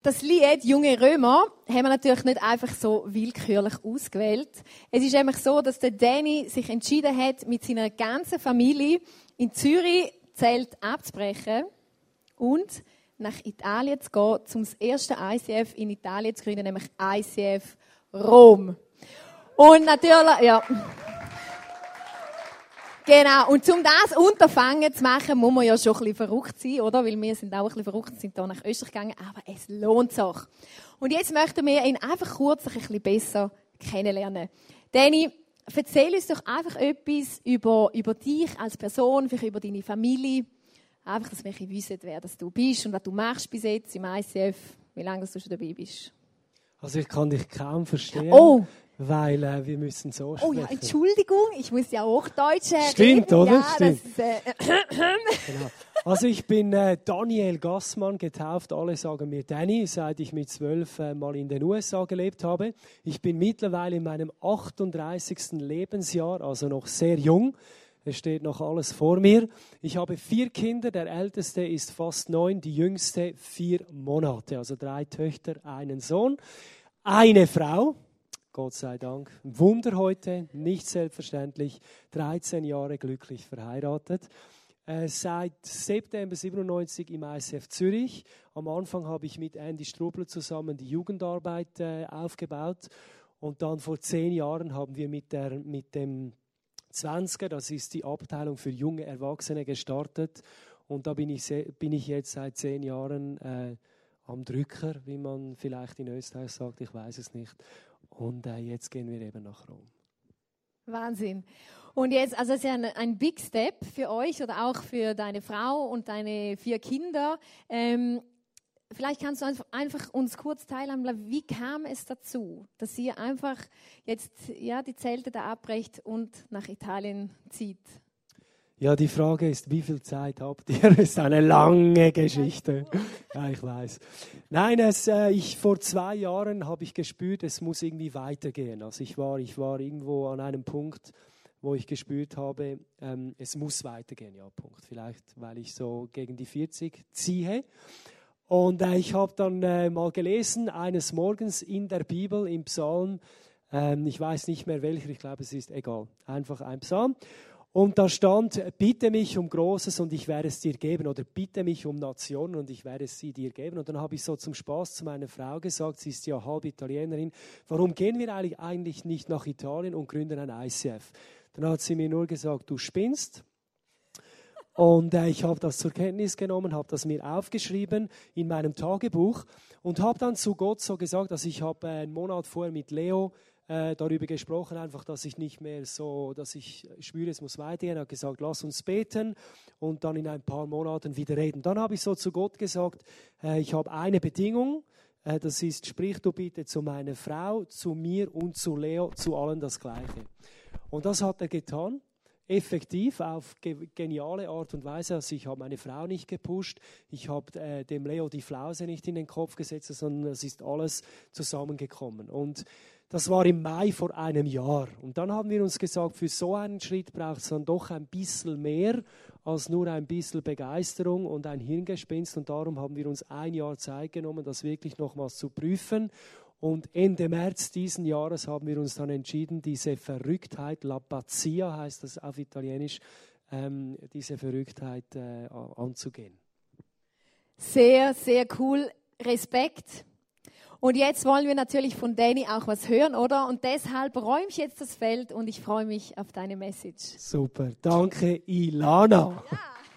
Das Lied Junge Römer haben wir natürlich nicht einfach so willkürlich ausgewählt. Es ist nämlich so, dass der Danny sich entschieden hat, mit seiner ganzen Familie in Zürich Zelt abzubrechen und nach Italien zu gehen, um das erste ICF in Italien zu gründen, nämlich ICF Rom. Und natürlich, ja. Genau, und um das Unterfangen zu machen, muss man ja schon ein bisschen verrückt sein, oder? Weil wir sind auch ein bisschen verrückt sind hier nach Österreich gegangen, aber es lohnt sich. Und jetzt möchten wir ihn einfach kurz ein bisschen besser kennenlernen. Danny, erzähl uns doch einfach etwas über, über dich als Person, vielleicht über deine Familie. Einfach, dass wir wissen, wer das du bist und was du machst bis jetzt im ICF, wie lange du schon dabei bist. Also ich kann dich kaum verstehen. Oh, weil äh, wir müssen so sprechen. Oh ja, Entschuldigung, ich muss ja auch Deutsch reden. Stimmt, oder? Ja, Stimmt. Das, äh, Genau. Also ich bin äh, Daniel Gassmann, getauft. Alle sagen mir Danny, seit ich mit zwölf äh, mal in den USA gelebt habe. Ich bin mittlerweile in meinem 38. Lebensjahr, also noch sehr jung. Es steht noch alles vor mir. Ich habe vier Kinder. Der älteste ist fast neun, die jüngste vier Monate. Also drei Töchter, einen Sohn. Eine Frau, Gott sei Dank. Ein Wunder heute, nicht selbstverständlich. 13 Jahre glücklich verheiratet. Äh, seit September 97 im ICF Zürich. Am Anfang habe ich mit Andy Strubler zusammen die Jugendarbeit äh, aufgebaut. Und dann vor zehn Jahren haben wir mit, der, mit dem 20er, das ist die Abteilung für junge Erwachsene, gestartet. Und da bin ich, bin ich jetzt seit zehn Jahren äh, am Drücker, wie man vielleicht in Österreich sagt, ich weiß es nicht. Und äh, jetzt gehen wir eben nach Rom. Wahnsinn. Und jetzt, also es ist ja ein, ein Big Step für euch oder auch für deine Frau und deine vier Kinder. Ähm, vielleicht kannst du einfach, einfach uns kurz teilhaben, wie kam es dazu, dass ihr einfach jetzt ja, die Zelte da abbrecht und nach Italien zieht? Ja, die Frage ist, wie viel Zeit habt ihr? Das ist eine lange Geschichte. Ja, ich weiß. Nein, es, äh, ich, vor zwei Jahren habe ich gespürt, es muss irgendwie weitergehen. Also ich war, ich war irgendwo an einem Punkt, wo ich gespürt habe, ähm, es muss weitergehen. Ja, Punkt. Vielleicht, weil ich so gegen die 40 ziehe. Und äh, ich habe dann äh, mal gelesen, eines Morgens in der Bibel, im Psalm, ähm, ich weiß nicht mehr welcher, ich glaube, es ist egal, einfach ein Psalm. Und da stand, bitte mich um Großes und ich werde es dir geben. Oder bitte mich um Nationen und ich werde es sie dir geben. Und dann habe ich so zum Spaß zu meiner Frau gesagt, sie ist ja halb Italienerin, warum gehen wir eigentlich- nicht nach Italien und gründen ein ICF? Dann hat sie mir nur gesagt, du spinnst. Und äh, ich habe das zur Kenntnis genommen, habe das mir aufgeschrieben in meinem Tagebuch und habe dann zu Gott so gesagt, dass ich habe äh, einen Monat vorher mit Leo äh, darüber gesprochen, einfach, dass ich nicht mehr so, dass ich spüre, es muss weitergehen. Er hat gesagt, lass uns beten und dann in ein paar Monaten wieder reden. Dann habe ich so zu Gott gesagt, äh, ich habe eine Bedingung, äh, das ist, sprich du bitte zu meiner Frau, zu mir und zu Leo, zu allen das Gleiche. Und das hat er getan effektiv auf ge geniale Art und Weise. Also ich habe meine Frau nicht gepusht, ich habe äh, dem Leo die Flause nicht in den Kopf gesetzt, sondern es ist alles zusammengekommen. Und das war im Mai vor einem Jahr. Und dann haben wir uns gesagt, für so einen Schritt braucht es dann doch ein bisschen mehr als nur ein bisschen Begeisterung und ein Hirngespinst. Und darum haben wir uns ein Jahr Zeit genommen, das wirklich nochmals zu prüfen. Und Ende März diesen Jahres haben wir uns dann entschieden, diese Verrücktheit, La Pazzia heißt das auf Italienisch, ähm, diese Verrücktheit äh, anzugehen. Sehr, sehr cool. Respekt. Und jetzt wollen wir natürlich von Danny auch was hören, oder? Und deshalb räume ich jetzt das Feld und ich freue mich auf deine Message. Super, danke Ilana.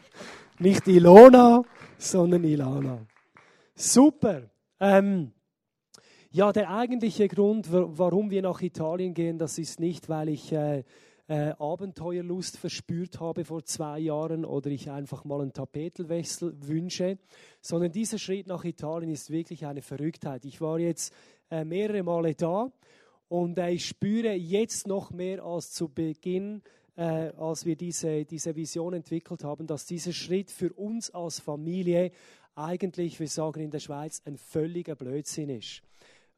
Nicht Ilona, sondern Ilana. Super. Ähm, ja, der eigentliche Grund, wa- warum wir nach Italien gehen, das ist nicht, weil ich äh, äh, Abenteuerlust verspürt habe vor zwei Jahren oder ich einfach mal einen Tapetelwechsel wünsche, sondern dieser Schritt nach Italien ist wirklich eine Verrücktheit. Ich war jetzt äh, mehrere Male da und äh, ich spüre jetzt noch mehr als zu Beginn, äh, als wir diese, diese Vision entwickelt haben, dass dieser Schritt für uns als Familie eigentlich, wir sagen in der Schweiz, ein völliger Blödsinn ist.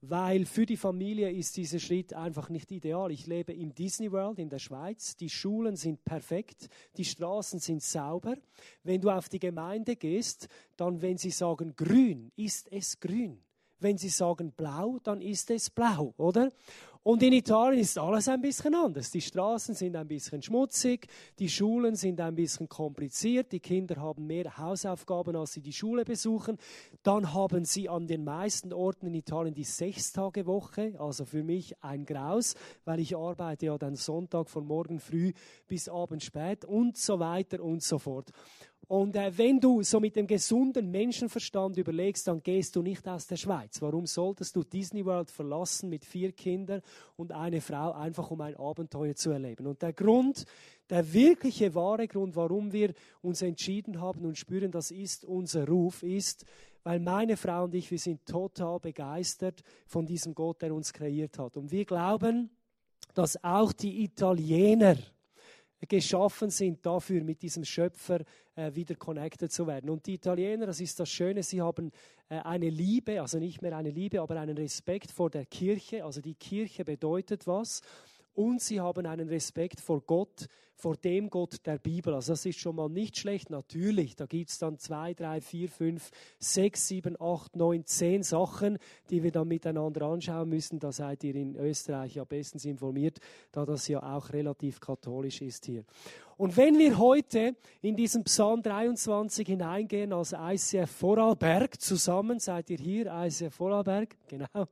Weil für die Familie ist dieser Schritt einfach nicht ideal. Ich lebe im Disney World in der Schweiz. Die Schulen sind perfekt, die Straßen sind sauber. Wenn du auf die Gemeinde gehst, dann, wenn sie sagen grün, ist es grün. wenn sie sagen blau, dann ist es blau, oder? Und in Italien ist alles ein bisschen anders. Die Straßen sind ein bisschen schmutzig, die Schulen sind ein bisschen kompliziert, die Kinder haben mehr Hausaufgaben, als sie die Schule besuchen. Dann haben sie an den meisten Orten in Italien die Sechstagewoche, also für mich ein Graus, weil ich arbeite ja dann Sonntag von morgen früh bis abends spät und so weiter und so fort. Und äh, wenn du so mit dem gesunden Menschenverstand überlegst, dann gehst du nicht aus der Schweiz. Warum solltest du Disney World verlassen mit vier Kindern und eine Frau, einfach um ein Abenteuer zu erleben? Und der Grund, der wirkliche wahre Grund, warum wir uns entschieden haben und spüren, das ist unser Ruf, ist, weil meine Frau und ich, wir sind total begeistert von diesem Gott, der uns kreiert hat. Und wir glauben, dass auch die Italiener, geschaffen sind dafür, mit diesem Schöpfer äh, wieder connected zu werden. Und die Italiener, das ist das Schöne, sie haben äh, eine Liebe, also nicht mehr eine Liebe, aber einen Respekt vor der Kirche. Also die Kirche bedeutet was und sie haben einen Respekt vor Gott, vor dem Gott der Bibel. Also das ist schon mal nicht schlecht, natürlich. Da gibt es dann zwei, drei, vier, fünf, sechs, sieben, acht, neun, zehn Sachen, die wir dann miteinander anschauen müssen. Da seid ihr in Österreich ja bestens informiert, da das ja auch relativ katholisch ist hier. Und wenn wir heute in diesen Psalm 23 hineingehen als ICF Vorarlberg zusammen, seid ihr hier, ICF Vorarlberg, genau,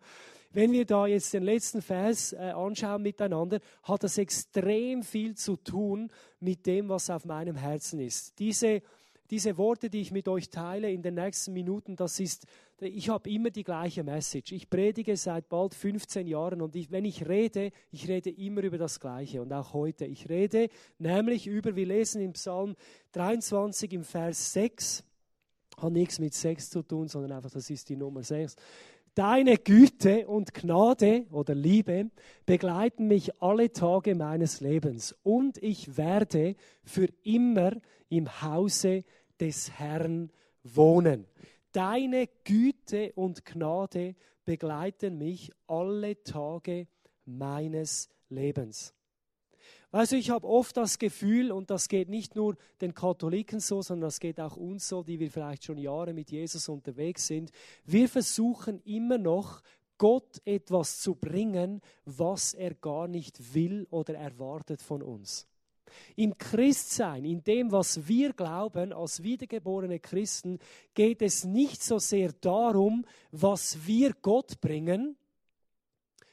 wenn wir da jetzt den letzten Vers äh, anschauen miteinander, hat das extrem viel zu tun mit dem, was auf meinem Herzen ist. Diese, diese Worte, die ich mit euch teile in den nächsten Minuten, das ist, ich habe immer die gleiche Message. Ich predige seit bald 15 Jahren und ich, wenn ich rede, ich rede immer über das Gleiche und auch heute. Ich rede nämlich über, wir lesen im Psalm 23 im Vers 6, hat nichts mit 6 zu tun, sondern einfach, das ist die Nummer 6. Deine Güte und Gnade oder Liebe begleiten mich alle Tage meines Lebens und ich werde für immer im Hause des Herrn wohnen. Deine Güte und Gnade begleiten mich alle Tage meines Lebens. Also ich habe oft das Gefühl, und das geht nicht nur den Katholiken so, sondern das geht auch uns so, die wir vielleicht schon Jahre mit Jesus unterwegs sind, wir versuchen immer noch, Gott etwas zu bringen, was er gar nicht will oder erwartet von uns. Im Christsein, in dem, was wir glauben als wiedergeborene Christen, geht es nicht so sehr darum, was wir Gott bringen,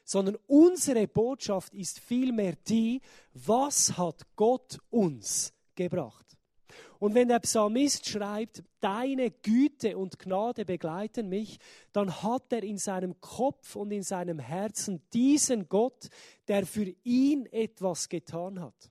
sondern unsere Botschaft ist vielmehr die, was hat Gott uns gebracht? Und wenn der Psalmist schreibt, deine Güte und Gnade begleiten mich, dann hat er in seinem Kopf und in seinem Herzen diesen Gott, der für ihn etwas getan hat.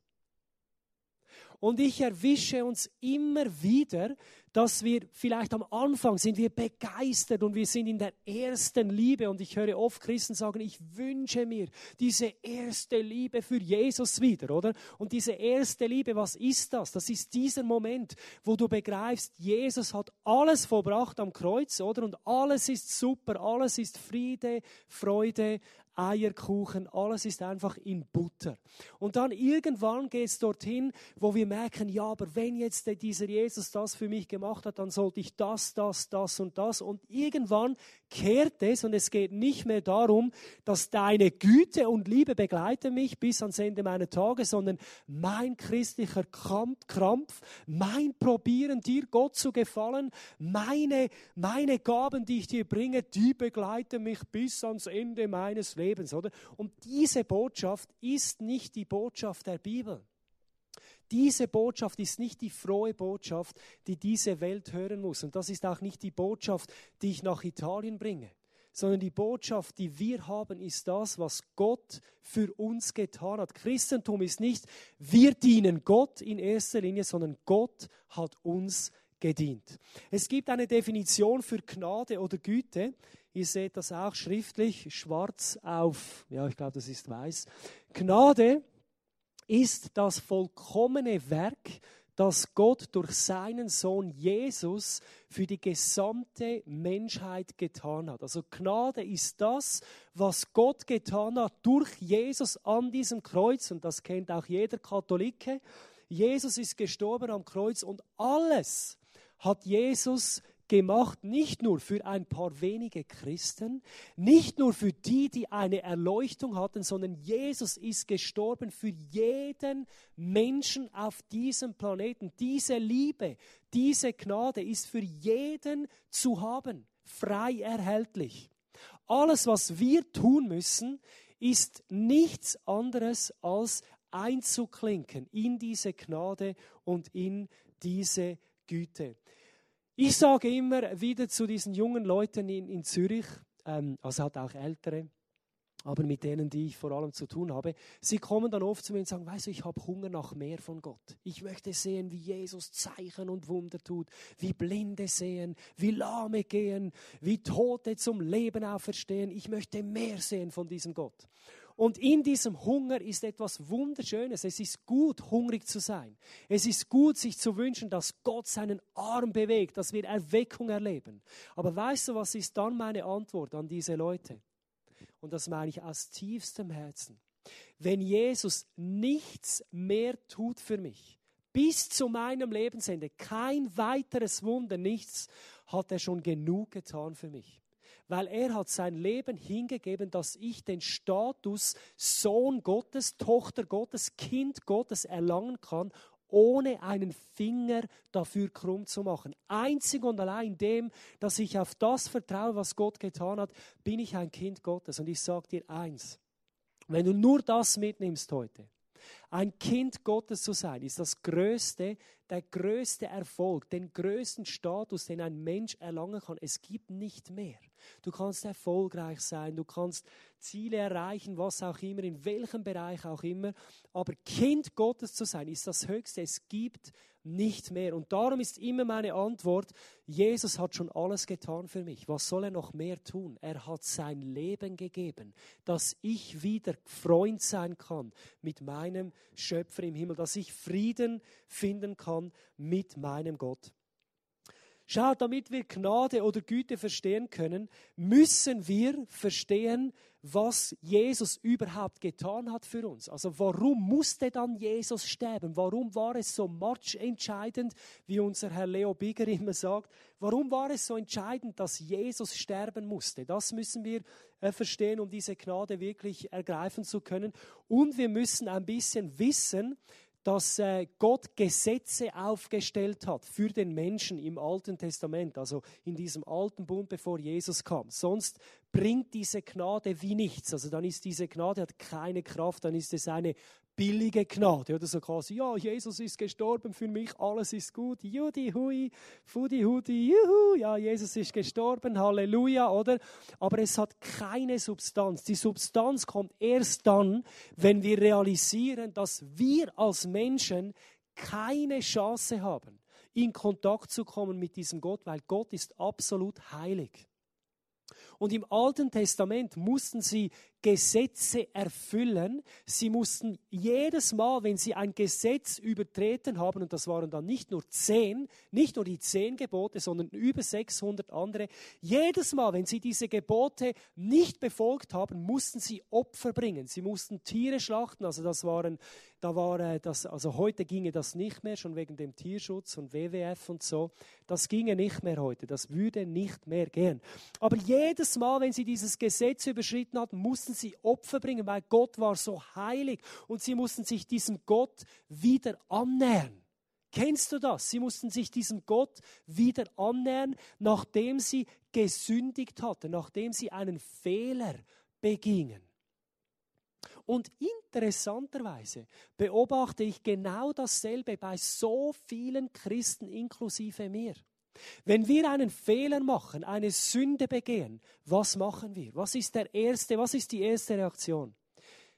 Und ich erwische uns immer wieder, dass wir vielleicht am Anfang sind wir begeistert und wir sind in der ersten Liebe. Und ich höre oft Christen sagen, ich wünsche mir diese erste Liebe für Jesus wieder, oder? Und diese erste Liebe, was ist das? Das ist dieser Moment, wo du begreifst, Jesus hat alles vollbracht am Kreuz, oder? Und alles ist super, alles ist Friede, Freude, Eierkuchen, alles ist einfach in Butter. Und dann irgendwann geht es dorthin, wo wir merken, ja, aber wenn jetzt dieser Jesus das für mich gemacht hat, dann sollte ich das, das, das und das. Und irgendwann kehrt es und es geht nicht mehr darum, dass deine Güte und Liebe begleiten mich bis ans Ende meiner Tage, sondern mein christlicher Krampf, mein Probieren, dir Gott zu gefallen, meine, meine Gaben, die ich dir bringe, die begleiten mich bis ans Ende meines Lebens. Lebens, oder? Und diese Botschaft ist nicht die Botschaft der Bibel. Diese Botschaft ist nicht die frohe Botschaft, die diese Welt hören muss. Und das ist auch nicht die Botschaft, die ich nach Italien bringe. Sondern die Botschaft, die wir haben, ist das, was Gott für uns getan hat. Christentum ist nicht, wir dienen Gott in erster Linie, sondern Gott hat uns gedient. Es gibt eine Definition für Gnade oder Güte. Ihr seht das auch schriftlich, schwarz auf, ja, ich glaube, das ist weiß. Gnade ist das vollkommene Werk, das Gott durch seinen Sohn Jesus für die gesamte Menschheit getan hat. Also Gnade ist das, was Gott getan hat durch Jesus an diesem Kreuz, und das kennt auch jeder Katholike. Jesus ist gestorben am Kreuz und alles hat Jesus gemacht nicht nur für ein paar wenige Christen, nicht nur für die, die eine Erleuchtung hatten, sondern Jesus ist gestorben für jeden Menschen auf diesem Planeten. Diese Liebe, diese Gnade ist für jeden zu haben, frei erhältlich. Alles, was wir tun müssen, ist nichts anderes als einzuklinken in diese Gnade und in diese Güte. Ich sage immer wieder zu diesen jungen Leuten in, in Zürich, ähm, also hat auch ältere, aber mit denen, die ich vor allem zu tun habe, sie kommen dann oft zu mir und sagen, weißt du, ich habe Hunger nach mehr von Gott. Ich möchte sehen, wie Jesus Zeichen und Wunder tut, wie Blinde sehen, wie Lahme gehen, wie Tote zum Leben auferstehen. Ich möchte mehr sehen von diesem Gott. Und in diesem Hunger ist etwas Wunderschönes. Es ist gut, hungrig zu sein. Es ist gut, sich zu wünschen, dass Gott seinen Arm bewegt, dass wir Erweckung erleben. Aber weißt du, was ist dann meine Antwort an diese Leute? Und das meine ich aus tiefstem Herzen. Wenn Jesus nichts mehr tut für mich, bis zu meinem Lebensende, kein weiteres Wunder, nichts, hat er schon genug getan für mich weil er hat sein Leben hingegeben, dass ich den Status Sohn Gottes, Tochter Gottes, Kind Gottes erlangen kann, ohne einen Finger dafür krumm zu machen. Einzig und allein dem, dass ich auf das vertraue, was Gott getan hat, bin ich ein Kind Gottes. Und ich sage dir eins, wenn du nur das mitnimmst heute, ein Kind Gottes zu sein, ist das größte, der größte Erfolg, den größten Status, den ein Mensch erlangen kann. Es gibt nicht mehr. Du kannst erfolgreich sein, du kannst Ziele erreichen, was auch immer, in welchem Bereich auch immer. Aber Kind Gottes zu sein, ist das Höchste. Es gibt nicht mehr. Und darum ist immer meine Antwort, Jesus hat schon alles getan für mich. Was soll er noch mehr tun? Er hat sein Leben gegeben, dass ich wieder Freund sein kann mit meinem Schöpfer im Himmel, dass ich Frieden finden kann mit meinem Gott. Schau, damit wir Gnade oder Güte verstehen können, müssen wir verstehen, was Jesus überhaupt getan hat für uns. Also warum musste dann Jesus sterben? Warum war es so matchentscheidend, wie unser Herr Leo Bigger immer sagt? Warum war es so entscheidend, dass Jesus sterben musste? Das müssen wir äh, verstehen, um diese Gnade wirklich ergreifen zu können. Und wir müssen ein bisschen wissen, dass äh, Gott Gesetze aufgestellt hat für den Menschen im Alten Testament, also in diesem alten Bund, bevor Jesus kam. Sonst bringt diese Gnade wie nichts. Also dann ist diese Gnade hat keine Kraft, dann ist es eine billige Gnade. Oder so quasi, ja, Jesus ist gestorben für mich, alles ist gut. Judi, hui, fudi, hudi, juhu, ja, Jesus ist gestorben, Halleluja, oder? Aber es hat keine Substanz. Die Substanz kommt erst dann, wenn wir realisieren, dass wir als Menschen keine Chance haben, in Kontakt zu kommen mit diesem Gott, weil Gott ist absolut heilig. Und im Alten Testament mussten sie Gesetze erfüllen. Sie mussten jedes Mal, wenn sie ein Gesetz übertreten haben, und das waren dann nicht nur zehn, nicht nur die zehn Gebote, sondern über 600 andere, jedes Mal, wenn sie diese Gebote nicht befolgt haben, mussten sie Opfer bringen. Sie mussten Tiere schlachten, also das waren, da war äh, das, also heute ginge das nicht mehr, schon wegen dem Tierschutz und WWF und so. Das ginge nicht mehr heute, das würde nicht mehr gehen. Aber jedes Mal, wenn sie dieses Gesetz überschritten hatten, mussten mussten sie Opfer bringen, weil Gott war so heilig und sie mussten sich diesem Gott wieder annähern. Kennst du das? Sie mussten sich diesem Gott wieder annähern, nachdem sie gesündigt hatten, nachdem sie einen Fehler begingen. Und interessanterweise beobachte ich genau dasselbe bei so vielen Christen inklusive mir. Wenn wir einen Fehler machen, eine Sünde begehen, was machen wir? Was ist der erste, was ist die erste Reaktion?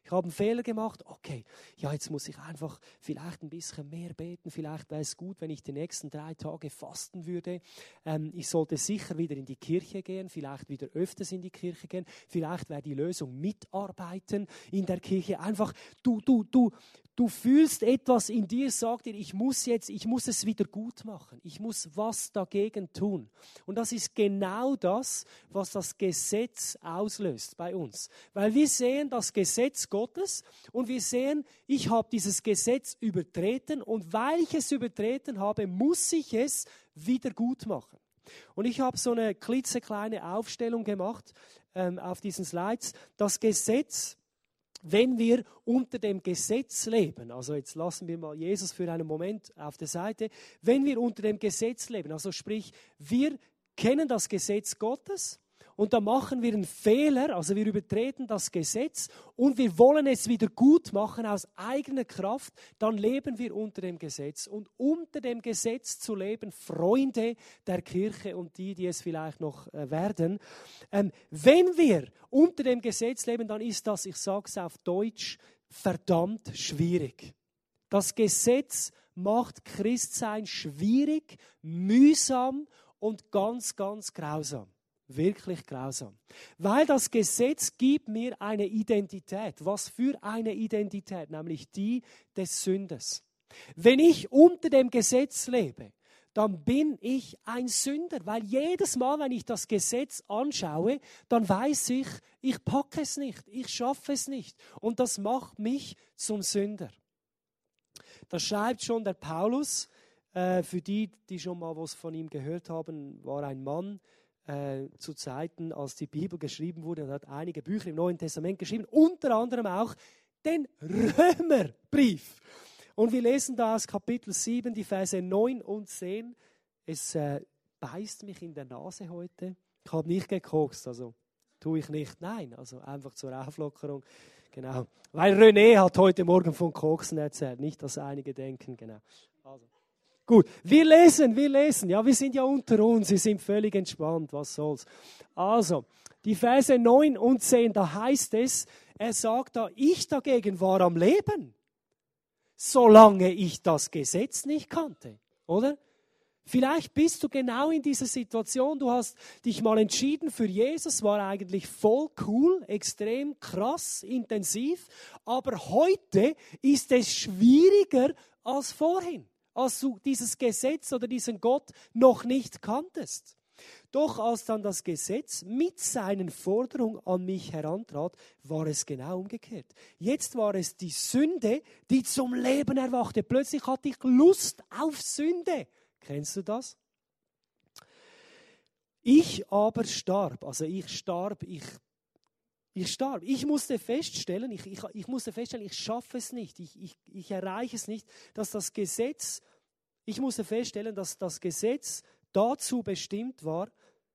Ich habe einen Fehler gemacht, okay, ja, jetzt muss ich einfach vielleicht ein bisschen mehr beten, vielleicht wäre es gut, wenn ich die nächsten drei Tage fasten würde. Ähm, ich sollte sicher wieder in die Kirche gehen, vielleicht wieder öfters in die Kirche gehen, vielleicht wäre die Lösung mitarbeiten in der Kirche. Einfach, du, du, du, Du fühlst etwas in dir, sagt dir, ich muss jetzt, ich muss es wieder gut machen. Ich muss was dagegen tun. Und das ist genau das, was das Gesetz auslöst bei uns. Weil wir sehen das Gesetz Gottes und wir sehen, ich habe dieses Gesetz übertreten und weil ich es übertreten habe, muss ich es wieder gut machen. Und ich habe so eine klitzekleine Aufstellung gemacht ähm, auf diesen Slides. Das Gesetz, wenn wir unter dem Gesetz leben, also jetzt lassen wir mal Jesus für einen Moment auf der Seite, wenn wir unter dem Gesetz leben, also sprich, wir kennen das Gesetz Gottes, und da machen wir einen Fehler, also wir übertreten das Gesetz und wir wollen es wieder gut machen aus eigener Kraft, dann leben wir unter dem Gesetz. Und unter dem Gesetz zu leben, Freunde der Kirche und die, die es vielleicht noch äh, werden, ähm, wenn wir unter dem Gesetz leben, dann ist das, ich sage es auf Deutsch, verdammt schwierig. Das Gesetz macht Christsein schwierig, mühsam und ganz, ganz grausam wirklich grausam. Weil das Gesetz gibt mir eine Identität. Was für eine Identität? Nämlich die des Sünders. Wenn ich unter dem Gesetz lebe, dann bin ich ein Sünder, weil jedes Mal, wenn ich das Gesetz anschaue, dann weiß ich, ich packe es nicht, ich schaffe es nicht. Und das macht mich zum Sünder. Das schreibt schon der Paulus. Äh, für die, die schon mal was von ihm gehört haben, war ein Mann, äh, zu Zeiten, als die Bibel geschrieben wurde, und hat einige Bücher im Neuen Testament geschrieben, unter anderem auch den Römerbrief. Und wir lesen da aus Kapitel 7, die Verse 9 und 10. Es äh, beißt mich in der Nase heute. Ich habe nicht gekokst, also tue ich nicht. Nein, also einfach zur Auflockerung. Genau. Weil René hat heute Morgen von Koksen erzählt. Nicht, dass einige denken, genau. Also. Gut, wir lesen, wir lesen. Ja, wir sind ja unter uns, wir sind völlig entspannt, was soll's. Also, die Verse 9 und 10, da heißt es, er sagt da, ich dagegen war am Leben, solange ich das Gesetz nicht kannte, oder? Vielleicht bist du genau in dieser Situation, du hast dich mal entschieden für Jesus, war eigentlich voll cool, extrem krass, intensiv, aber heute ist es schwieriger als vorhin als du dieses Gesetz oder diesen Gott noch nicht kanntest. Doch als dann das Gesetz mit seinen Forderungen an mich herantrat, war es genau umgekehrt. Jetzt war es die Sünde, die zum Leben erwachte. Plötzlich hatte ich Lust auf Sünde. Kennst du das? Ich aber starb, also ich starb, ich ich starb. Ich musste feststellen, ich, ich, ich musste feststellen, ich schaffe es nicht, ich, ich, ich erreiche es nicht, dass das Gesetz, ich musste feststellen, dass das Gesetz dazu bestimmt war,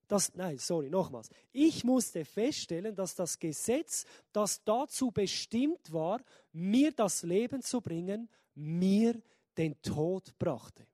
dass, nein, sorry, nochmals. Ich musste feststellen, dass das Gesetz, das dazu bestimmt war, mir das Leben zu bringen, mir den Tod brachte.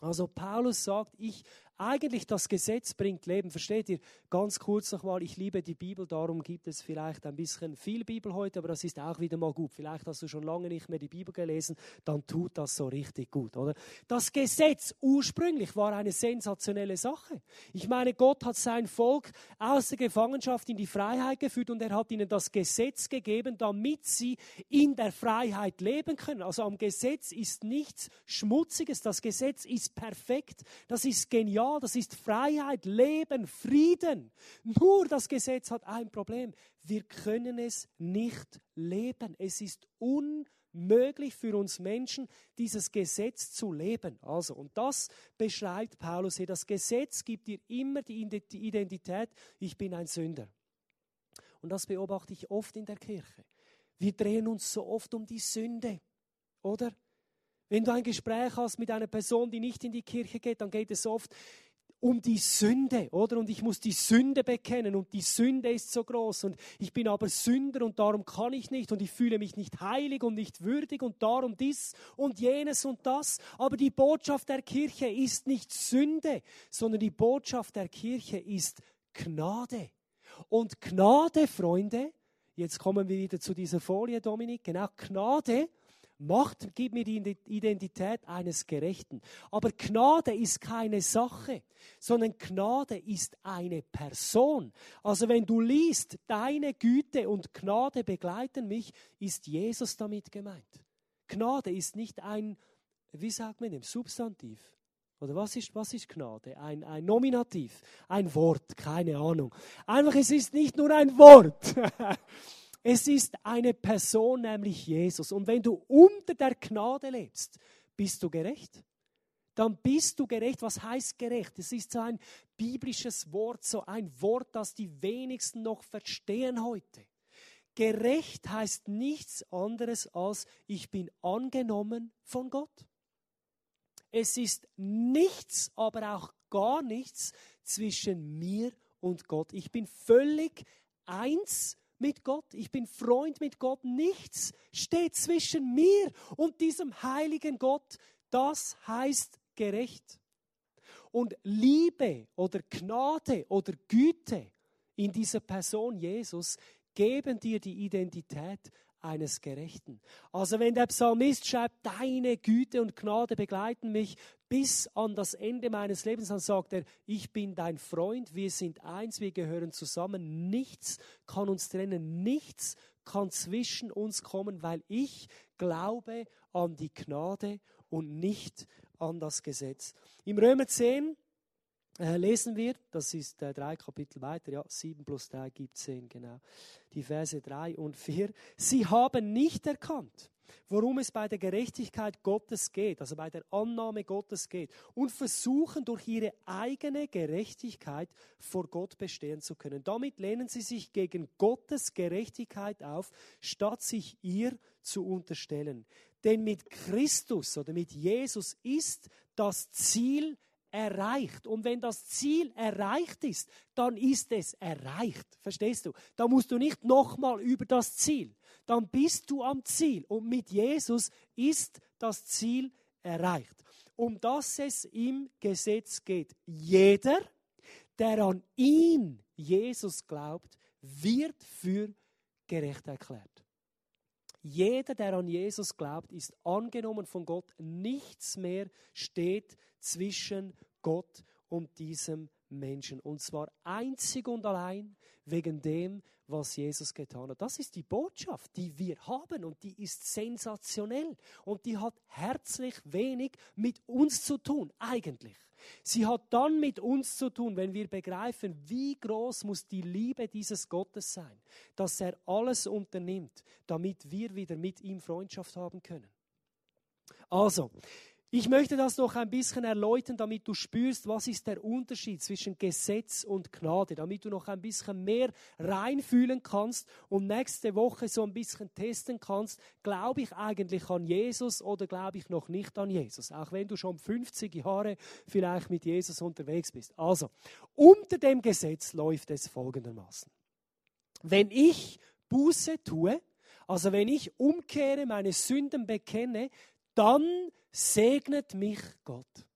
Also Paulus sagt, ich eigentlich das Gesetz bringt Leben. Versteht ihr? Ganz kurz nochmal, ich liebe die Bibel, darum gibt es vielleicht ein bisschen viel Bibel heute, aber das ist auch wieder mal gut. Vielleicht hast du schon lange nicht mehr die Bibel gelesen, dann tut das so richtig gut, oder? Das Gesetz ursprünglich war eine sensationelle Sache. Ich meine, Gott hat sein Volk aus der Gefangenschaft in die Freiheit geführt und er hat ihnen das Gesetz gegeben, damit sie in der Freiheit leben können. Also am Gesetz ist nichts Schmutziges, das Gesetz ist perfekt, das ist genial das ist Freiheit, Leben, Frieden. Nur das Gesetz hat ein Problem. Wir können es nicht leben. Es ist unmöglich für uns Menschen, dieses Gesetz zu leben. Also, und das beschreibt Paulus hier. Das Gesetz gibt dir immer die Identität, ich bin ein Sünder. Und das beobachte ich oft in der Kirche. Wir drehen uns so oft um die Sünde, oder? Wenn du ein Gespräch hast mit einer Person, die nicht in die Kirche geht, dann geht es oft um die Sünde, oder? Und ich muss die Sünde bekennen und die Sünde ist so groß und ich bin aber Sünder und darum kann ich nicht und ich fühle mich nicht heilig und nicht würdig und darum dies und jenes und das. Aber die Botschaft der Kirche ist nicht Sünde, sondern die Botschaft der Kirche ist Gnade. Und Gnade, Freunde, jetzt kommen wir wieder zu dieser Folie, Dominik, genau, Gnade Macht gibt mir die Identität eines Gerechten. Aber Gnade ist keine Sache, sondern Gnade ist eine Person. Also wenn du liest, deine Güte und Gnade begleiten mich, ist Jesus damit gemeint. Gnade ist nicht ein, wie sagt man dem, Substantiv. Oder was ist, was ist Gnade? Ein, ein Nominativ, ein Wort, keine Ahnung. Einfach, es ist nicht nur ein Wort. Es ist eine Person, nämlich Jesus. Und wenn du unter der Gnade lebst, bist du gerecht. dann bist du gerecht. Was heißt gerecht? Es ist so ein biblisches Wort, so ein Wort, das die wenigsten noch verstehen heute. Gerecht heißt nichts anderes als ich bin angenommen von Gott. Es ist nichts, aber auch gar nichts zwischen mir und Gott. Ich bin völlig eins mit Gott. Ich bin Freund mit Gott. Nichts steht zwischen mir und diesem heiligen Gott. Das heißt gerecht. Und Liebe oder Gnade oder Güte in dieser Person Jesus geben dir die Identität eines Gerechten. Also wenn der Psalmist schreibt, deine Güte und Gnade begleiten mich bis an das Ende meines Lebens, dann sagt er, ich bin dein Freund, wir sind eins, wir gehören zusammen, nichts kann uns trennen, nichts kann zwischen uns kommen, weil ich glaube an die Gnade und nicht an das Gesetz. Im Römer 10 äh, lesen wir, das ist äh, drei Kapitel weiter, ja, sieben plus drei gibt zehn, genau. Die Verse drei und vier. Sie haben nicht erkannt, worum es bei der Gerechtigkeit Gottes geht, also bei der Annahme Gottes geht, und versuchen durch ihre eigene Gerechtigkeit vor Gott bestehen zu können. Damit lehnen sie sich gegen Gottes Gerechtigkeit auf, statt sich ihr zu unterstellen. Denn mit Christus oder mit Jesus ist das Ziel erreicht. Und wenn das Ziel erreicht ist, dann ist es erreicht. Verstehst du? Da musst du nicht nochmal über das Ziel. Dann bist du am Ziel. Und mit Jesus ist das Ziel erreicht. Um das es im Gesetz geht. Jeder, der an ihn, Jesus, glaubt, wird für gerecht erklärt. Jeder, der an Jesus glaubt, ist angenommen von Gott. Nichts mehr steht zwischen Gott und diesem Menschen. Und zwar einzig und allein wegen dem, was Jesus getan hat. Das ist die Botschaft, die wir haben und die ist sensationell und die hat herzlich wenig mit uns zu tun, eigentlich. Sie hat dann mit uns zu tun, wenn wir begreifen, wie groß muss die Liebe dieses Gottes sein, dass er alles unternimmt, damit wir wieder mit ihm Freundschaft haben können. Also, ich möchte das noch ein bisschen erläutern, damit du spürst, was ist der Unterschied zwischen Gesetz und Gnade, damit du noch ein bisschen mehr reinfühlen kannst und nächste Woche so ein bisschen testen kannst, glaube ich eigentlich an Jesus oder glaube ich noch nicht an Jesus, auch wenn du schon 50 Jahre vielleicht mit Jesus unterwegs bist. Also, unter dem Gesetz läuft es folgendermaßen. Wenn ich Buße tue, also wenn ich umkehre, meine Sünden bekenne, dann segnet mich Gott.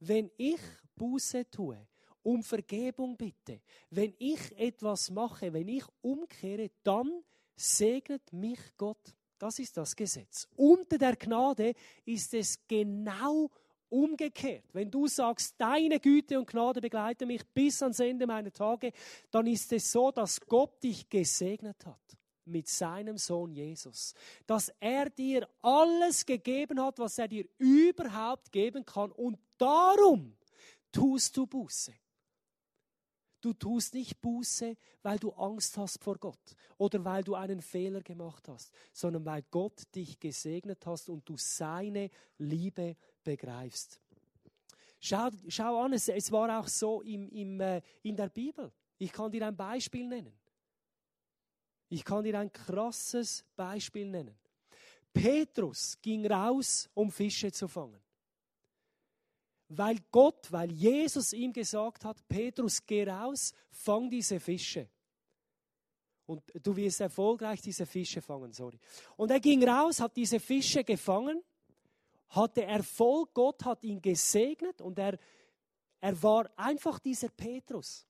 Wenn ich Buße tue, um Vergebung bitte, wenn ich etwas mache, wenn ich umkehre, dann segnet mich Gott. Das ist das Gesetz. Unter der Gnade ist es genau umgekehrt. Wenn du sagst, deine Güte und Gnade begleiten mich bis ans Ende meiner Tage, dann ist es so, dass Gott dich gesegnet hat mit seinem Sohn Jesus. Dass er dir alles gegeben hat, was er dir überhaupt geben kann. Und darum tust du Buße. Du tust nicht Buße, weil du Angst hast vor Gott oder weil du einen Fehler gemacht hast, sondern weil Gott dich gesegnet hast und du seine Liebe begreifst. Schau, schau an, es, es war auch so im, im, äh, in der Bibel. Ich kann dir ein Beispiel nennen. Ich kann dir ein krasses Beispiel nennen. Petrus ging raus, um Fische zu fangen. Weil Gott, weil Jesus ihm gesagt hat, Petrus, geh raus, fang diese Fische. Und du wirst erfolgreich diese Fische fangen, sorry. Und er ging raus, hat diese Fische gefangen, hatte Erfolg, Gott hat ihn gesegnet und er, er war einfach dieser Petrus.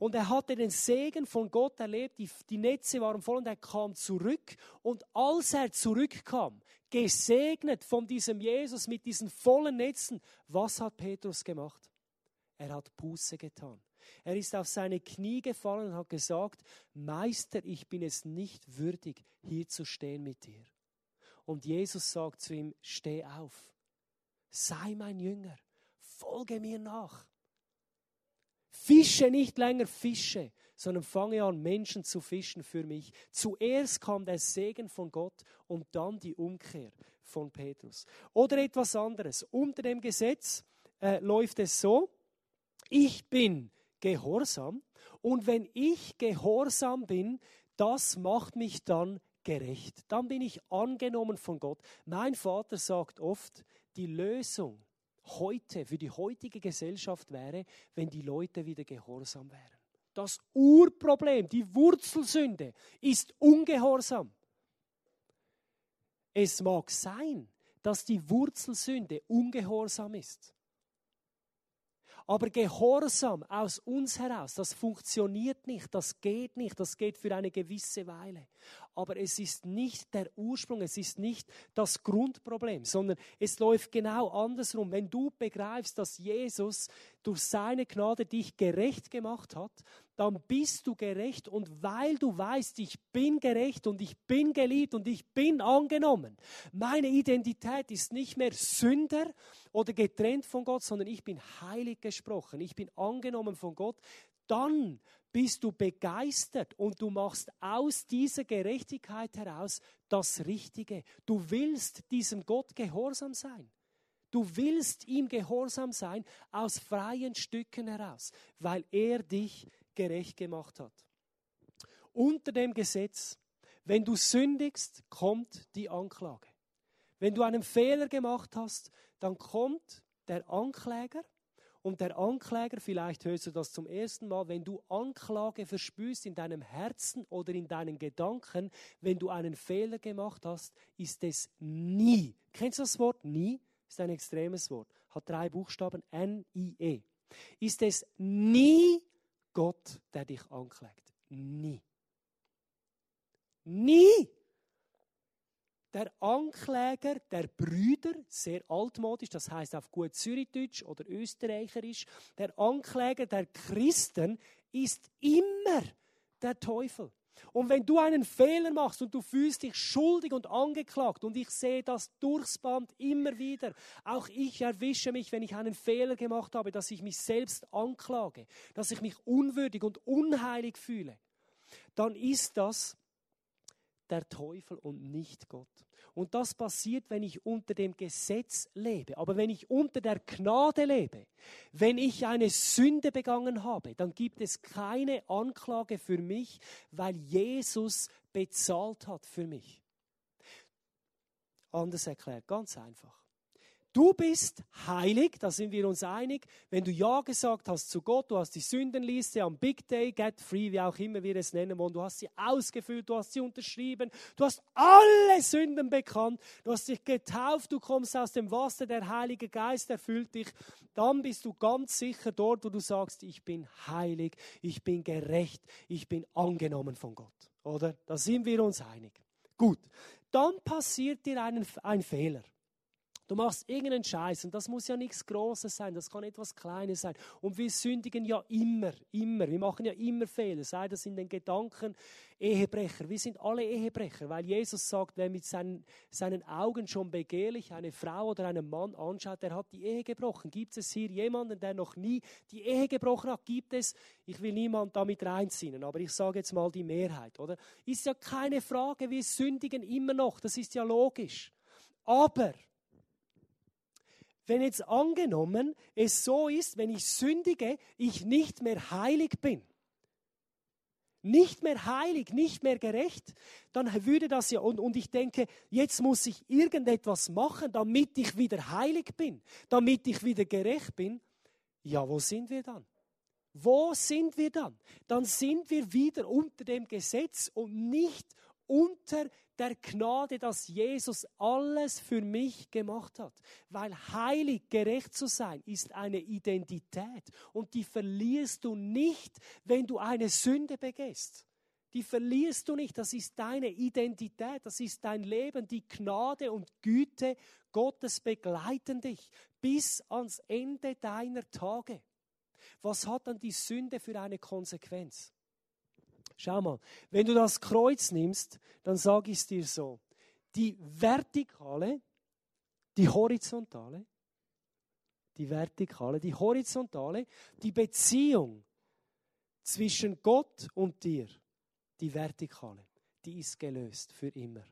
Und er hatte den Segen von Gott erlebt, die, die Netze waren voll und er kam zurück. Und als er zurückkam, gesegnet von diesem Jesus mit diesen vollen Netzen, was hat Petrus gemacht? Er hat Buße getan. Er ist auf seine Knie gefallen und hat gesagt, Meister, ich bin es nicht würdig, hier zu stehen mit dir. Und Jesus sagt zu ihm, steh auf, sei mein Jünger, folge mir nach. Fische nicht länger Fische, sondern fange an, Menschen zu fischen für mich. Zuerst kam der Segen von Gott und dann die Umkehr von Petrus. Oder etwas anderes. Unter dem Gesetz äh, läuft es so, ich bin gehorsam und wenn ich gehorsam bin, das macht mich dann gerecht. Dann bin ich angenommen von Gott. Mein Vater sagt oft, die Lösung heute, für die heutige Gesellschaft wäre, wenn die Leute wieder gehorsam wären. Das Urproblem, die Wurzelsünde ist Ungehorsam. Es mag sein, dass die Wurzelsünde Ungehorsam ist. Aber Gehorsam aus uns heraus, das funktioniert nicht, das geht nicht, das geht für eine gewisse Weile. Aber es ist nicht der Ursprung, es ist nicht das Grundproblem, sondern es läuft genau andersrum. Wenn du begreifst, dass Jesus durch seine Gnade dich gerecht gemacht hat, dann bist du gerecht und weil du weißt, ich bin gerecht und ich bin geliebt und ich bin angenommen. Meine Identität ist nicht mehr Sünder oder getrennt von Gott, sondern ich bin heilig gesprochen, ich bin angenommen von Gott. Dann bist du begeistert und du machst aus dieser Gerechtigkeit heraus das Richtige. Du willst diesem Gott gehorsam sein. Du willst ihm gehorsam sein aus freien Stücken heraus, weil er dich gerecht gemacht hat. Unter dem Gesetz, wenn du sündigst, kommt die Anklage. Wenn du einen Fehler gemacht hast, dann kommt der Ankläger und der Ankläger, vielleicht hörst du das zum ersten Mal, wenn du Anklage verspürst in deinem Herzen oder in deinen Gedanken, wenn du einen Fehler gemacht hast, ist es nie. Kennst du das Wort nie? Ist ein extremes Wort. Hat drei Buchstaben N-I-E. Ist es nie Gott, der dich anklagt. Nie. Nie. Der Ankläger der Brüder, sehr altmodisch, das heißt auf gut Zürichdeutsch oder Österreicherisch, der Ankläger der Christen ist immer der Teufel. Und wenn du einen Fehler machst und du fühlst dich schuldig und angeklagt, und ich sehe das durchs Band immer wieder, auch ich erwische mich, wenn ich einen Fehler gemacht habe, dass ich mich selbst anklage, dass ich mich unwürdig und unheilig fühle, dann ist das der Teufel und nicht Gott. Und das passiert, wenn ich unter dem Gesetz lebe. Aber wenn ich unter der Gnade lebe, wenn ich eine Sünde begangen habe, dann gibt es keine Anklage für mich, weil Jesus bezahlt hat für mich. Anders erklärt, ganz einfach. Du bist heilig, da sind wir uns einig. Wenn du Ja gesagt hast zu Gott, du hast die Sündenliste am Big Day, Get Free, wie auch immer wir es nennen wollen, du hast sie ausgefüllt, du hast sie unterschrieben, du hast alle Sünden bekannt, du hast dich getauft, du kommst aus dem Wasser, der Heilige Geist erfüllt dich, dann bist du ganz sicher dort, wo du sagst, ich bin heilig, ich bin gerecht, ich bin angenommen von Gott. Oder? Da sind wir uns einig. Gut, dann passiert dir ein, ein Fehler. Du machst irgendeinen Scheiß und das muss ja nichts Großes sein, das kann etwas Kleines sein. Und wir sündigen ja immer, immer. Wir machen ja immer Fehler, sei das in den Gedanken, Ehebrecher. Wir sind alle Ehebrecher, weil Jesus sagt, wer mit seinen, seinen Augen schon begehrlich eine Frau oder einen Mann anschaut, der hat die Ehe gebrochen. Gibt es hier jemanden, der noch nie die Ehe gebrochen hat? Gibt es? Ich will niemand damit reinziehen, aber ich sage jetzt mal die Mehrheit, oder? Ist ja keine Frage, wir sündigen immer noch, das ist ja logisch. Aber wenn jetzt angenommen es so ist, wenn ich sündige, ich nicht mehr heilig bin, nicht mehr heilig, nicht mehr gerecht, dann würde das ja, und, und ich denke, jetzt muss ich irgendetwas machen, damit ich wieder heilig bin, damit ich wieder gerecht bin. Ja, wo sind wir dann? Wo sind wir dann? Dann sind wir wieder unter dem Gesetz und nicht unter der Gnade, dass Jesus alles für mich gemacht hat. Weil heilig, gerecht zu sein, ist eine Identität. Und die verlierst du nicht, wenn du eine Sünde begehst. Die verlierst du nicht. Das ist deine Identität. Das ist dein Leben. Die Gnade und Güte Gottes begleiten dich bis ans Ende deiner Tage. Was hat dann die Sünde für eine Konsequenz? Schau mal, wenn du das Kreuz nimmst, dann sage ich es dir so. Die vertikale, die horizontale, die vertikale, die horizontale, die Beziehung zwischen Gott und dir, die vertikale, die ist gelöst für immer.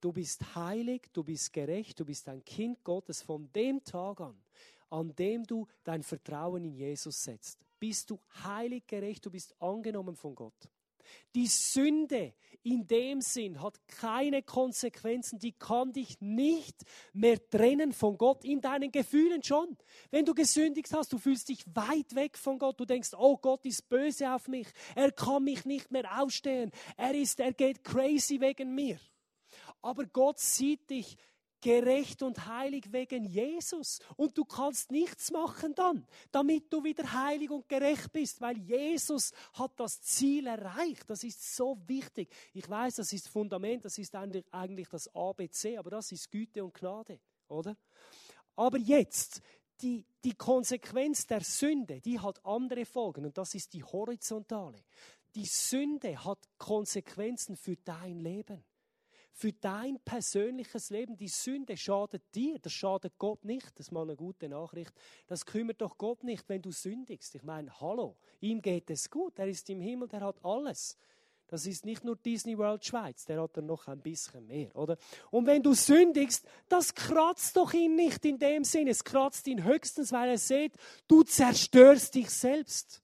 Du bist heilig, du bist gerecht, du bist ein Kind Gottes von dem Tag an, an dem du dein Vertrauen in Jesus setzt. Bist du heilig, gerecht, du bist angenommen von Gott. Die Sünde in dem Sinn hat keine Konsequenzen, die kann dich nicht mehr trennen von Gott, in deinen Gefühlen schon. Wenn du gesündigt hast, du fühlst dich weit weg von Gott, du denkst, oh Gott ist böse auf mich, er kann mich nicht mehr ausstehen, er ist, er geht crazy wegen mir. Aber Gott sieht dich gerecht und heilig wegen Jesus. Und du kannst nichts machen dann, damit du wieder heilig und gerecht bist, weil Jesus hat das Ziel erreicht. Das ist so wichtig. Ich weiß, das ist Fundament, das ist eigentlich das ABC, aber das ist Güte und Gnade, oder? Aber jetzt, die, die Konsequenz der Sünde, die hat andere Folgen und das ist die horizontale. Die Sünde hat Konsequenzen für dein Leben für dein persönliches Leben. Die Sünde schadet dir, das schadet Gott nicht. Das ist mal eine gute Nachricht. Das kümmert doch Gott nicht, wenn du sündigst. Ich meine, hallo, ihm geht es gut. Er ist im Himmel, der hat alles. Das ist nicht nur Disney World Schweiz, der hat dann noch ein bisschen mehr, oder? Und wenn du sündigst, das kratzt doch ihn nicht in dem Sinn. Es kratzt ihn höchstens, weil er sieht, du zerstörst dich selbst.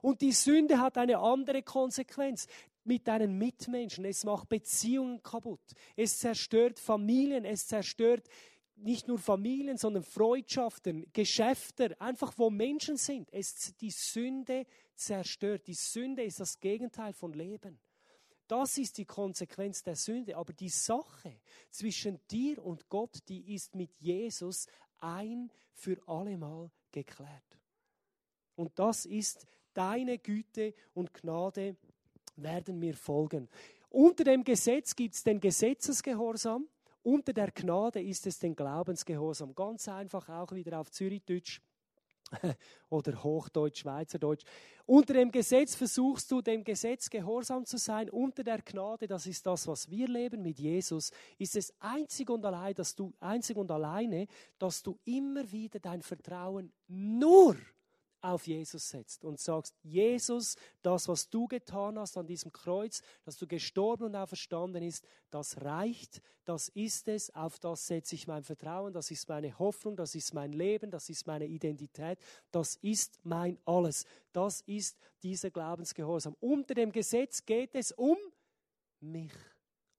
Und die Sünde hat eine andere Konsequenz mit deinen Mitmenschen. Es macht Beziehungen kaputt. Es zerstört Familien. Es zerstört nicht nur Familien, sondern Freundschaften, Geschäfte, einfach wo Menschen sind. Es, die Sünde zerstört. Die Sünde ist das Gegenteil von Leben. Das ist die Konsequenz der Sünde. Aber die Sache zwischen dir und Gott, die ist mit Jesus ein für allemal geklärt. Und das ist deine Güte und Gnade werden mir folgen. Unter dem Gesetz gibt es den Gesetzesgehorsam, unter der Gnade ist es den Glaubensgehorsam. Ganz einfach auch wieder auf Zürichdeutsch oder Hochdeutsch, Schweizerdeutsch. Unter dem Gesetz versuchst du dem Gesetz gehorsam zu sein. Unter der Gnade, das ist das, was wir leben mit Jesus, ist es einzig und allein, dass du einzig und alleine, dass du immer wieder dein Vertrauen nur auf Jesus setzt und sagst, Jesus, das, was du getan hast an diesem Kreuz, dass du gestorben und auferstanden ist, das reicht, das ist es, auf das setze ich mein Vertrauen, das ist meine Hoffnung, das ist mein Leben, das ist meine Identität, das ist mein alles. Das ist dieser Glaubensgehorsam. Unter dem Gesetz geht es um mich.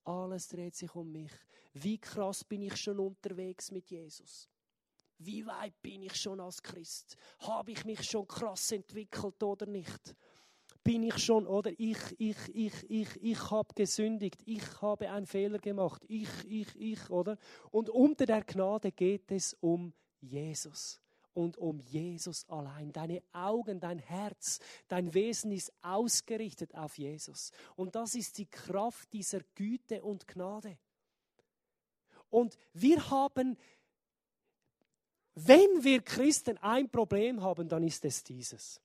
Alles dreht sich um mich. Wie krass bin ich schon unterwegs mit Jesus? Wie weit bin ich schon als Christ? Habe ich mich schon krass entwickelt oder nicht? Bin ich schon, oder ich, ich, ich, ich, ich habe gesündigt, ich habe einen Fehler gemacht, ich, ich, ich, oder? Und unter der Gnade geht es um Jesus und um Jesus allein. Deine Augen, dein Herz, dein Wesen ist ausgerichtet auf Jesus. Und das ist die Kraft dieser Güte und Gnade. Und wir haben wenn wir Christen ein Problem haben, dann ist es dieses.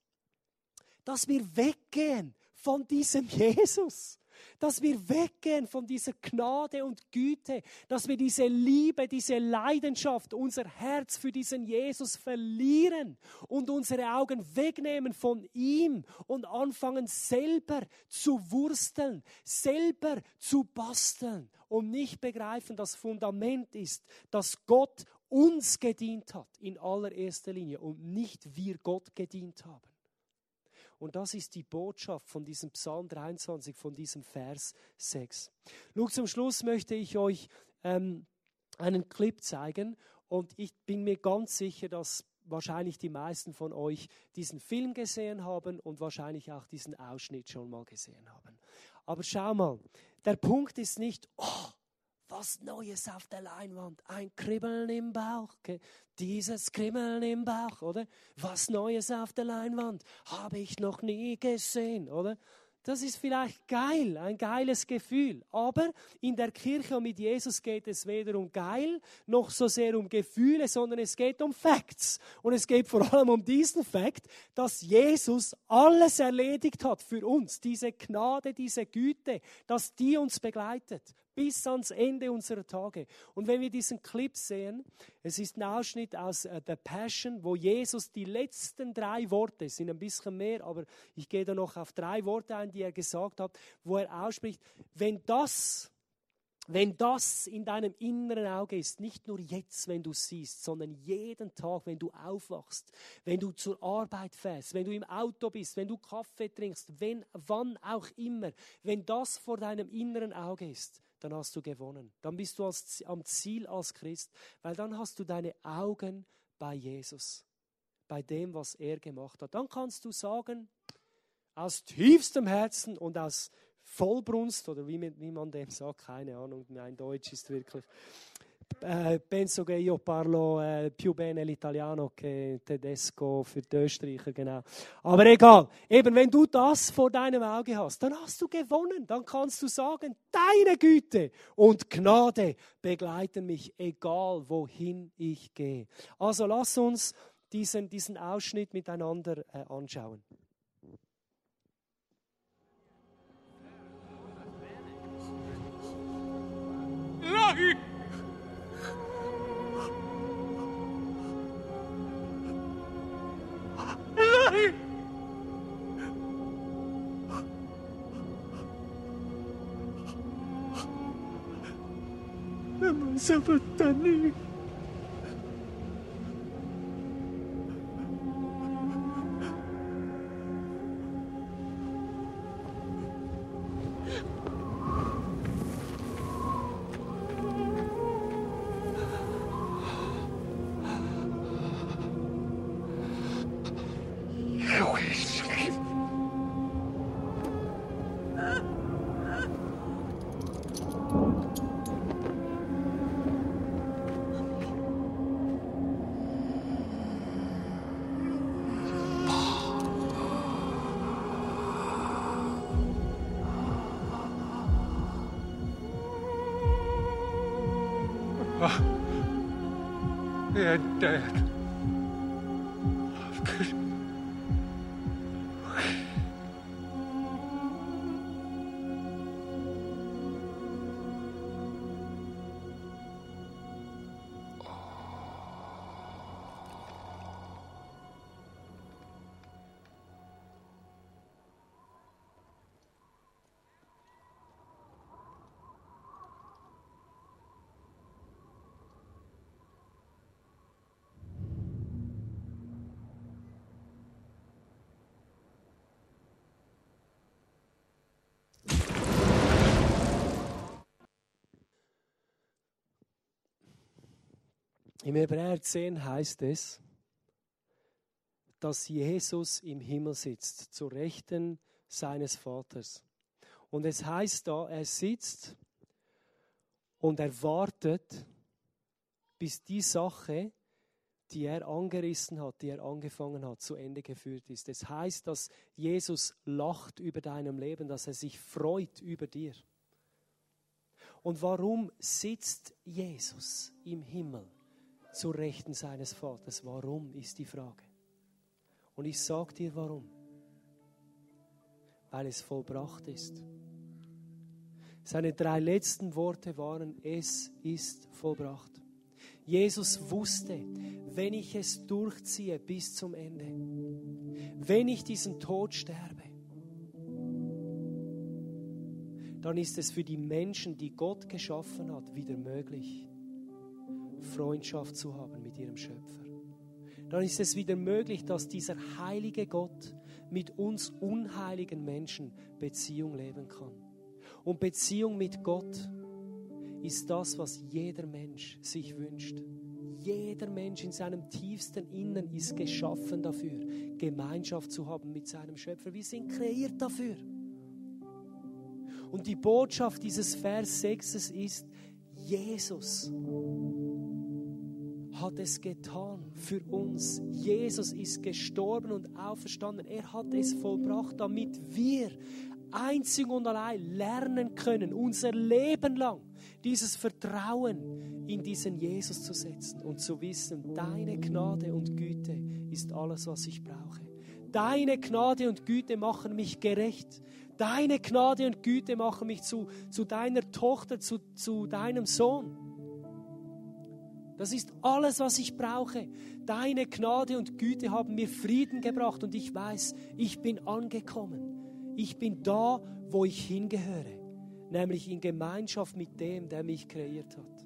Dass wir weggehen von diesem Jesus. Dass wir weggehen von dieser Gnade und Güte. Dass wir diese Liebe, diese Leidenschaft, unser Herz für diesen Jesus verlieren und unsere Augen wegnehmen von ihm und anfangen selber zu wursteln, selber zu basteln und nicht begreifen, das Fundament ist, dass Gott uns gedient hat in allererster Linie und nicht wir Gott gedient haben. Und das ist die Botschaft von diesem Psalm 23, von diesem Vers 6. Nun, zum Schluss möchte ich euch ähm, einen Clip zeigen und ich bin mir ganz sicher, dass wahrscheinlich die meisten von euch diesen Film gesehen haben und wahrscheinlich auch diesen Ausschnitt schon mal gesehen haben. Aber schau mal, der Punkt ist nicht, oh, was Neues auf der Leinwand, ein Kribbeln im Bauch, dieses Kribbeln im Bauch, oder? Was Neues auf der Leinwand, habe ich noch nie gesehen, oder? Das ist vielleicht geil, ein geiles Gefühl. Aber in der Kirche und mit Jesus geht es weder um geil noch so sehr um Gefühle, sondern es geht um Facts. Und es geht vor allem um diesen Fakt, dass Jesus alles erledigt hat für uns. Diese Gnade, diese Güte, dass die uns begleitet bis ans Ende unserer Tage. Und wenn wir diesen Clip sehen, es ist ein Ausschnitt aus The Passion, wo Jesus die letzten drei Worte, sind ein bisschen mehr, aber ich gehe da noch auf drei Worte ein, die er gesagt hat, wo er ausspricht, wenn das, wenn das in deinem inneren Auge ist, nicht nur jetzt, wenn du siehst, sondern jeden Tag, wenn du aufwachst, wenn du zur Arbeit fährst, wenn du im Auto bist, wenn du Kaffee trinkst, wenn, wann auch immer, wenn das vor deinem inneren Auge ist, dann hast du gewonnen. Dann bist du als, am Ziel als Christ, weil dann hast du deine Augen bei Jesus, bei dem, was er gemacht hat. Dann kannst du sagen, aus tiefstem Herzen und aus Vollbrunst oder wie, wie man dem sagt, keine Ahnung, mein Deutsch ist wirklich. Eh, penso che io parlo eh, più bene l'italiano che tedesco für die Österreicher, genau. Aber egal, eben wenn du das vor deinem Auge hast, dann hast du gewonnen. Dann kannst du sagen, deine Güte und Gnade begleiten mich, egal wohin ich gehe. Also lass uns diesen, diesen Ausschnitt miteinander äh, anschauen. Ilahi! Sampai jumpa di video selanjutnya. Dead. Im Hebräer 10 heißt es, dass Jesus im Himmel sitzt, zur Rechten seines Vaters. Und es heißt da, er sitzt und er wartet, bis die Sache, die er angerissen hat, die er angefangen hat, zu Ende geführt ist. Es heißt, dass Jesus lacht über deinem Leben, dass er sich freut über dir. Und warum sitzt Jesus im Himmel? Zur Rechten seines Vaters. Warum ist die Frage? Und ich sage dir warum. Weil es vollbracht ist. Seine drei letzten Worte waren, es ist vollbracht. Jesus wusste, wenn ich es durchziehe bis zum Ende, wenn ich diesen Tod sterbe, dann ist es für die Menschen, die Gott geschaffen hat, wieder möglich, Freundschaft zu haben mit ihrem Schöpfer. Dann ist es wieder möglich, dass dieser heilige Gott mit uns unheiligen Menschen Beziehung leben kann. Und Beziehung mit Gott ist das, was jeder Mensch sich wünscht. Jeder Mensch in seinem tiefsten Innern ist geschaffen dafür, Gemeinschaft zu haben mit seinem Schöpfer. Wir sind kreiert dafür. Und die Botschaft dieses Vers 6 ist, Jesus hat es getan für uns. Jesus ist gestorben und auferstanden. Er hat es vollbracht, damit wir einzig und allein lernen können, unser Leben lang dieses Vertrauen in diesen Jesus zu setzen und zu wissen, deine Gnade und Güte ist alles, was ich brauche. Deine Gnade und Güte machen mich gerecht. Deine Gnade und Güte machen mich zu, zu deiner Tochter, zu, zu deinem Sohn. Das ist alles, was ich brauche. Deine Gnade und Güte haben mir Frieden gebracht und ich weiß, ich bin angekommen. Ich bin da, wo ich hingehöre, nämlich in Gemeinschaft mit dem, der mich kreiert hat.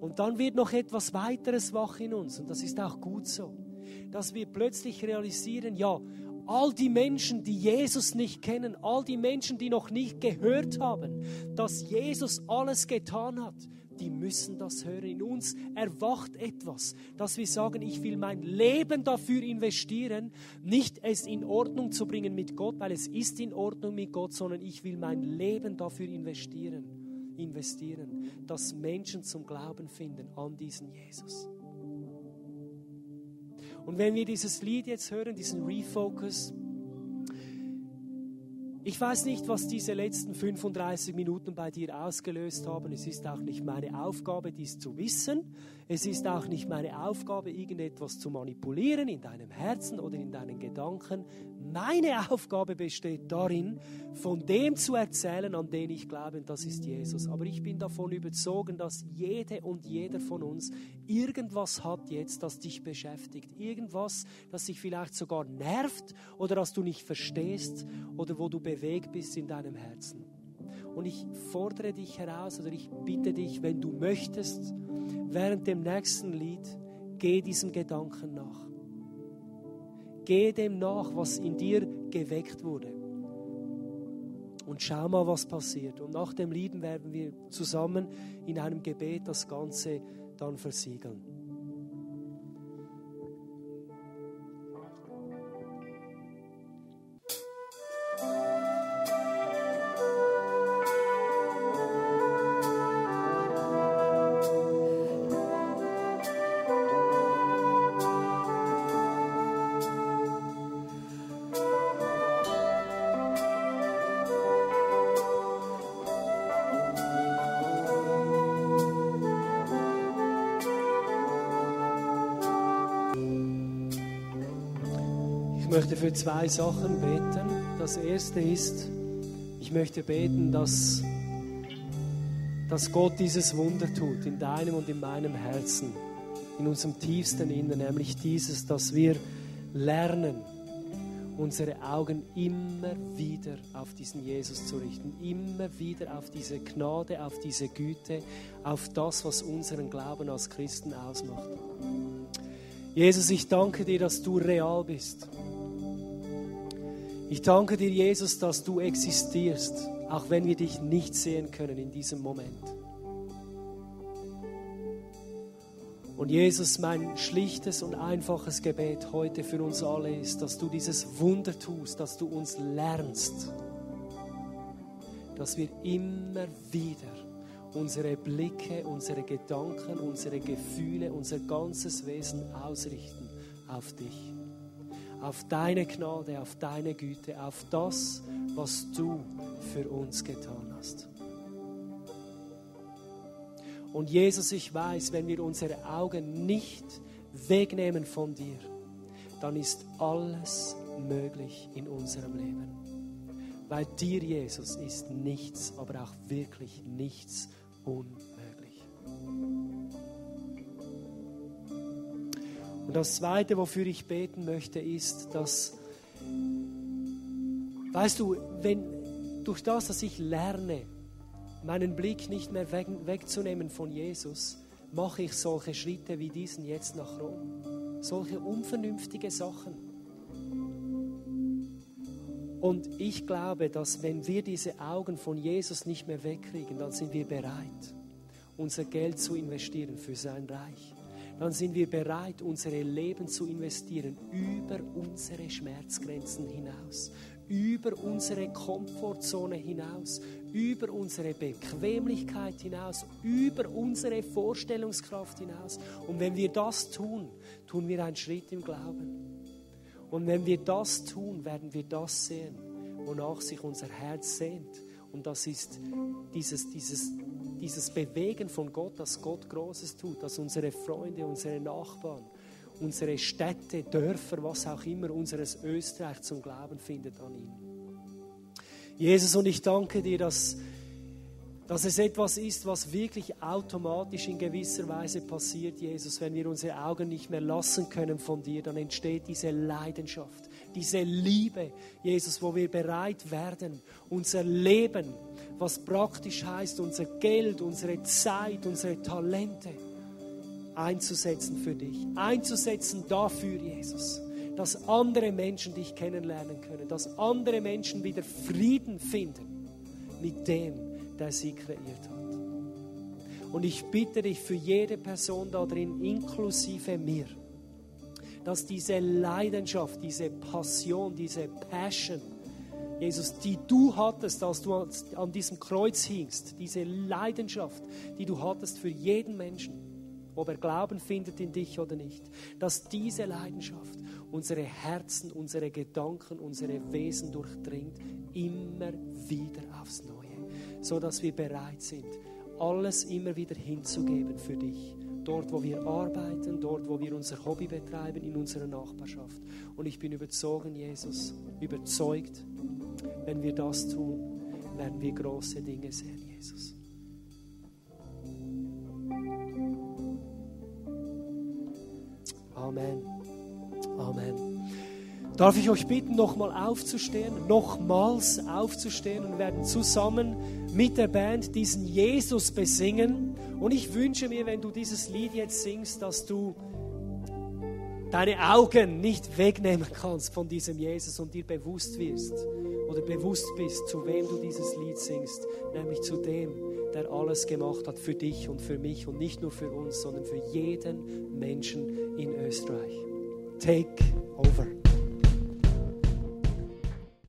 Und dann wird noch etwas weiteres wach in uns und das ist auch gut so, dass wir plötzlich realisieren, ja, all die Menschen, die Jesus nicht kennen, all die Menschen, die noch nicht gehört haben, dass Jesus alles getan hat, die müssen das hören. In uns erwacht etwas, dass wir sagen, ich will mein Leben dafür investieren, nicht es in Ordnung zu bringen mit Gott, weil es ist in Ordnung mit Gott, sondern ich will mein Leben dafür investieren, investieren, dass Menschen zum Glauben finden an diesen Jesus. Und wenn wir dieses Lied jetzt hören, diesen Refocus, ich weiß nicht, was diese letzten 35 Minuten bei dir ausgelöst haben. Es ist auch nicht meine Aufgabe, dies zu wissen. Es ist auch nicht meine Aufgabe, irgendetwas zu manipulieren in deinem Herzen oder in deinen Gedanken. Meine Aufgabe besteht darin, von dem zu erzählen, an den ich glaube, das ist Jesus. Aber ich bin davon überzogen, dass jede und jeder von uns irgendwas hat jetzt, das dich beschäftigt. Irgendwas, das dich vielleicht sogar nervt oder das du nicht verstehst oder wo du bewegt bist in deinem Herzen. Und ich fordere dich heraus oder ich bitte dich, wenn du möchtest, während dem nächsten Lied, geh diesem Gedanken nach. Geh dem nach, was in dir geweckt wurde. Und schau mal, was passiert. Und nach dem Lieden werden wir zusammen in einem Gebet das Ganze dann versiegeln. Für zwei Sachen beten. Das erste ist, ich möchte beten, dass, dass Gott dieses Wunder tut in deinem und in meinem Herzen, in unserem tiefsten Innern, nämlich dieses, dass wir lernen, unsere Augen immer wieder auf diesen Jesus zu richten, immer wieder auf diese Gnade, auf diese Güte, auf das, was unseren Glauben als Christen ausmacht. Jesus, ich danke dir, dass du real bist. Ich danke dir, Jesus, dass du existierst, auch wenn wir dich nicht sehen können in diesem Moment. Und Jesus, mein schlichtes und einfaches Gebet heute für uns alle ist, dass du dieses Wunder tust, dass du uns lernst, dass wir immer wieder unsere Blicke, unsere Gedanken, unsere Gefühle, unser ganzes Wesen ausrichten auf dich auf deine Gnade, auf deine Güte, auf das, was du für uns getan hast. Und Jesus, ich weiß, wenn wir unsere Augen nicht wegnehmen von dir, dann ist alles möglich in unserem Leben. Bei dir, Jesus, ist nichts, aber auch wirklich nichts unmöglich. Und das Zweite, wofür ich beten möchte, ist, dass, weißt du, wenn durch das, dass ich lerne, meinen Blick nicht mehr weg, wegzunehmen von Jesus, mache ich solche Schritte wie diesen jetzt nach Rom. Solche unvernünftige Sachen. Und ich glaube, dass wenn wir diese Augen von Jesus nicht mehr wegkriegen, dann sind wir bereit, unser Geld zu investieren für sein Reich dann sind wir bereit, unsere Leben zu investieren über unsere Schmerzgrenzen hinaus, über unsere Komfortzone hinaus, über unsere Bequemlichkeit hinaus, über unsere Vorstellungskraft hinaus. Und wenn wir das tun, tun wir einen Schritt im Glauben. Und wenn wir das tun, werden wir das sehen, wonach sich unser Herz sehnt. Und das ist dieses, dieses dieses Bewegen von Gott, dass Gott Großes tut, dass unsere Freunde, unsere Nachbarn, unsere Städte, Dörfer, was auch immer, unseres Österreich zum Glauben findet an ihn. Jesus, und ich danke dir, dass, dass es etwas ist, was wirklich automatisch in gewisser Weise passiert, Jesus. Wenn wir unsere Augen nicht mehr lassen können von dir, dann entsteht diese Leidenschaft diese Liebe, Jesus, wo wir bereit werden, unser Leben, was praktisch heißt, unser Geld, unsere Zeit, unsere Talente einzusetzen für dich, einzusetzen dafür, Jesus, dass andere Menschen dich kennenlernen können, dass andere Menschen wieder Frieden finden mit dem, der sie kreiert hat. Und ich bitte dich für jede Person da drin, inklusive mir, dass diese Leidenschaft, diese Passion, diese Passion, Jesus, die du hattest, als du an diesem Kreuz hingst, diese Leidenschaft, die du hattest für jeden Menschen, ob er Glauben findet in dich oder nicht, dass diese Leidenschaft unsere Herzen, unsere Gedanken, unsere Wesen durchdringt, immer wieder aufs Neue, so dass wir bereit sind, alles immer wieder hinzugeben für dich. Dort, wo wir arbeiten, dort, wo wir unser Hobby betreiben, in unserer Nachbarschaft. Und ich bin überzeugt, Jesus, überzeugt, wenn wir das tun, werden wir große Dinge sehen, Jesus. Amen. Amen. Darf ich euch bitten, nochmal aufzustehen, nochmals aufzustehen und werden zusammen mit der Band diesen Jesus besingen. Und ich wünsche mir, wenn du dieses Lied jetzt singst, dass du deine Augen nicht wegnehmen kannst von diesem Jesus und dir bewusst wirst oder bewusst bist, zu wem du dieses Lied singst, nämlich zu dem, der alles gemacht hat für dich und für mich und nicht nur für uns, sondern für jeden Menschen in Österreich. Take over.